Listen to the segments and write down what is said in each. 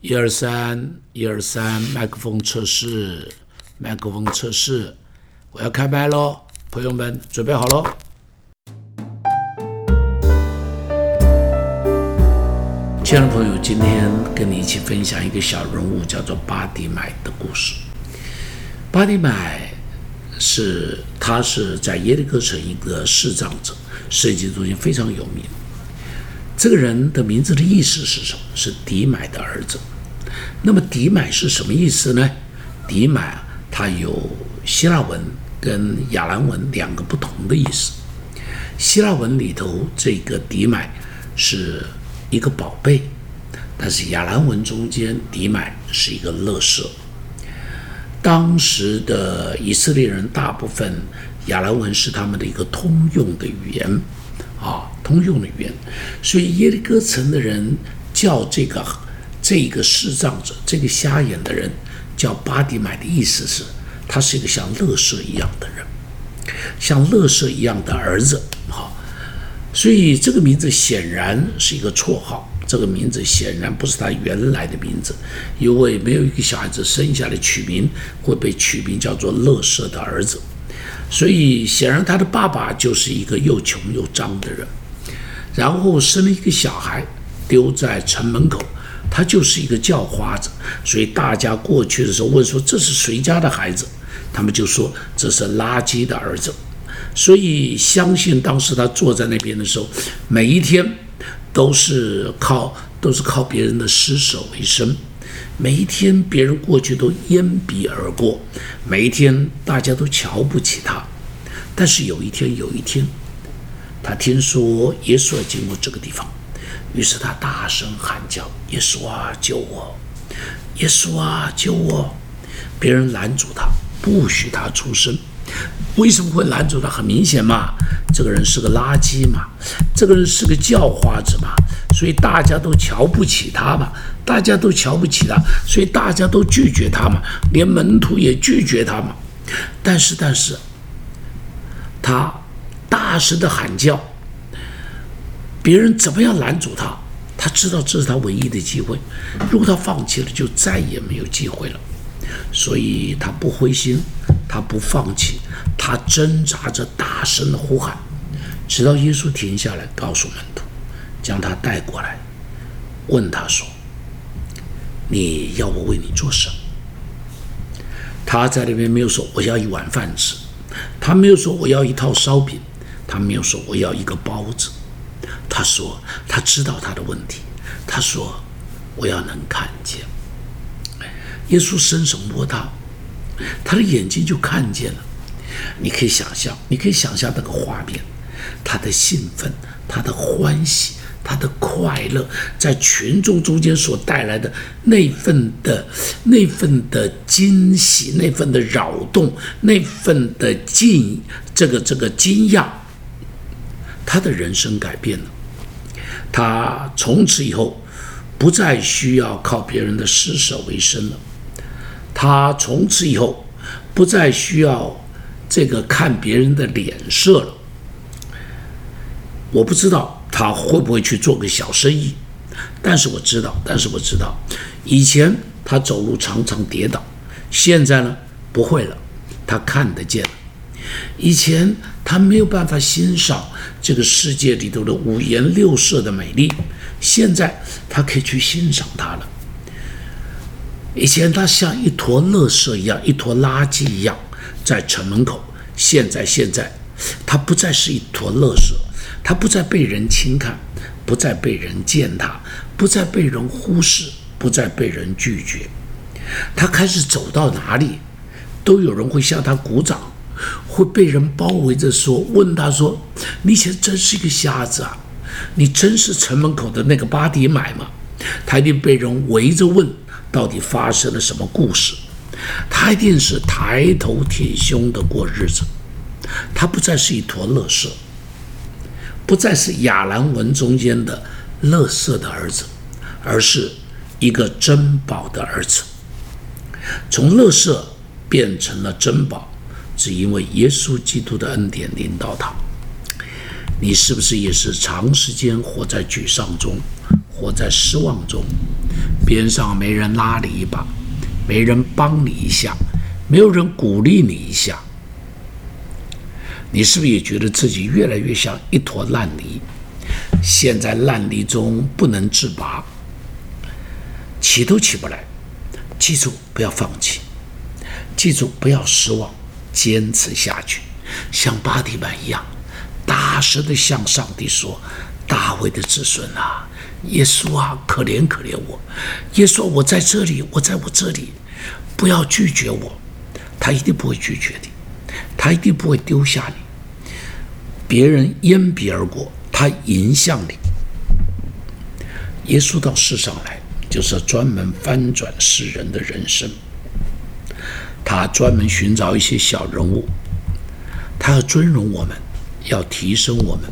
一二三，一二三，麦克风测试，麦克风测试，我要开麦喽，朋友们准备好喽。亲爱的朋友，今天跟你一起分享一个小人物，叫做巴迪买的故事。巴迪买是他是在耶利哥城一个视障者，设计中心非常有名。这个人的名字的意思是什么？是迪买的儿子。那么迪买是什么意思呢？迪买啊，它有希腊文跟亚兰文两个不同的意思。希腊文里头这个迪买是一个宝贝，但是亚兰文中间迪买是一个乐色。当时的以色列人大部分亚兰文是他们的一个通用的语言。啊，通用的语言，所以耶利哥城的人叫这个这个视障者，这个瞎眼的人叫巴迪买的意思是，他是一个像乐色一样的人，像乐色一样的儿子。好，所以这个名字显然是一个绰号，这个名字显然不是他原来的名字，因为没有一个小孩子生下来取名会被取名叫做乐色的儿子。所以显然，他的爸爸就是一个又穷又脏的人，然后生了一个小孩，丢在城门口，他就是一个叫花子。所以大家过去的时候问说：“这是谁家的孩子？”他们就说：“这是垃圾的儿子。”所以相信当时他坐在那边的时候，每一天都是靠都是靠别人的施舍为生。每一天，别人过去都掩鼻而过；每一天，大家都瞧不起他。但是有一天，有一天，他听说耶稣要经过这个地方，于是他大声喊叫：“耶稣啊，救我！耶稣啊，救我！”别人拦住他，不许他出声。为什么会拦住他？很明显嘛，这个人是个垃圾嘛，这个人是个叫花子嘛，所以大家都瞧不起他嘛，大家都瞧不起他，所以大家都拒绝他嘛，连门徒也拒绝他嘛。但是，但是，他大声的喊叫，别人怎么样拦阻他？他知道这是他唯一的机会，如果他放弃了，就再也没有机会了。所以他不灰心，他不放弃，他挣扎着大声的呼喊，直到耶稣停下来，告诉门徒，将他带过来，问他说：“你要我为你做什么？”他在那边没有说我要一碗饭吃，他没有说我要一套烧饼，他没有说我要一个包子，他说他知道他的问题，他说我要能看见。耶稣伸手摸他，他的眼睛就看见了。你可以想象，你可以想象那个画面，他的兴奋，他的欢喜，他的快乐，在群众中间所带来的那份的、那份的惊喜，那份的扰动，那份的惊，这个这个惊讶，他的人生改变了。他从此以后不再需要靠别人的施舍为生了。他从此以后不再需要这个看别人的脸色了。我不知道他会不会去做个小生意，但是我知道，但是我知道，以前他走路常常跌倒，现在呢不会了，他看得见了。以前他没有办法欣赏这个世界里头的五颜六色的美丽，现在他可以去欣赏它了。以前他像一坨垃圾一样，一坨垃圾一样，在城门口。现在，现在，他不再是一坨垃圾，他不再被人轻看，不再被人践踏，不再被人忽视，不再被人拒绝。他开始走到哪里，都有人会向他鼓掌，会被人包围着说，问他说：“你以前真是一个瞎子啊，你真是城门口的那个巴迪买吗？”他一定被人围着问。到底发生了什么故事？他一定是抬头挺胸的过日子，他不再是一坨乐色，不再是亚兰文中间的乐色的儿子，而是一个珍宝的儿子。从乐色变成了珍宝，只因为耶稣基督的恩典临到他。你是不是也是长时间活在沮丧中，活在失望中，边上没人拉你一把，没人帮你一下，没有人鼓励你一下，你是不是也觉得自己越来越像一坨烂泥？陷在烂泥中不能自拔，起都起不来。记住，不要放弃；记住，不要失望，坚持下去，像巴蒂曼一样，大声的向上帝说：“大卫的子孙啊，耶稣啊，可怜可怜我！耶稣，我在这里，我在我这里，不要拒绝我。他一定不会拒绝你，他一定不会丢下你。别人淹鼻而过。”他迎向你。耶稣到世上来，就是专门翻转世人的人生。他专门寻找一些小人物，他要尊荣我们，要提升我们，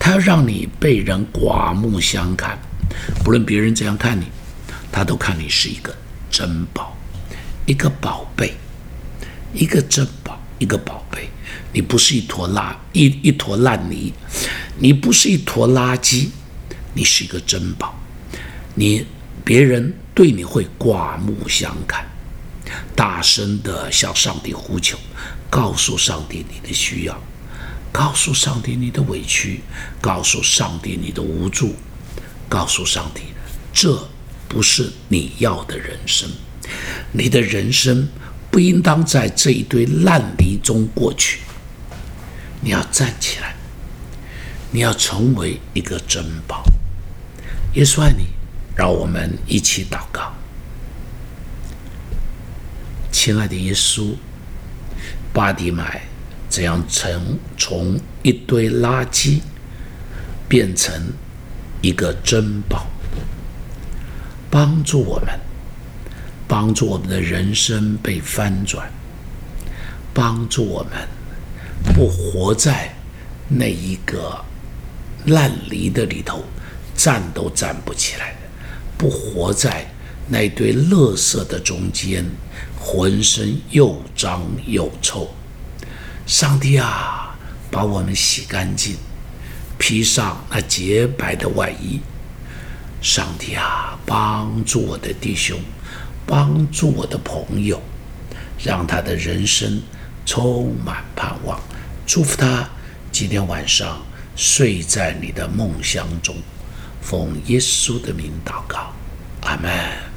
他要让你被人刮目相看。不论别人怎样看你，他都看你是一个珍宝，一个宝贝，一个珍宝，一个宝贝。你不是一坨垃一一坨烂泥。你不是一坨垃圾，你是一个珍宝。你别人对你会刮目相看，大声的向上帝呼求，告诉上帝你的需要，告诉上帝你的委屈，告诉上帝你的无助，告诉上帝这不是你要的人生，你的人生不应当在这一堆烂泥中过去，你要站起来。你要成为一个珍宝，耶稣爱你，让我们一起祷告。亲爱的耶稣，巴迪买怎样从从一堆垃圾变成一个珍宝？帮助我们，帮助我们的人生被翻转，帮助我们不活在那一个。烂泥的里头，站都站不起来不活在那堆垃圾的中间，浑身又脏又臭。上帝啊，把我们洗干净，披上那洁白的外衣。上帝啊，帮助我的弟兄，帮助我的朋友，让他的人生充满盼望。祝福他今天晚上。睡在你的梦乡中，奉耶稣的名祷告，阿门。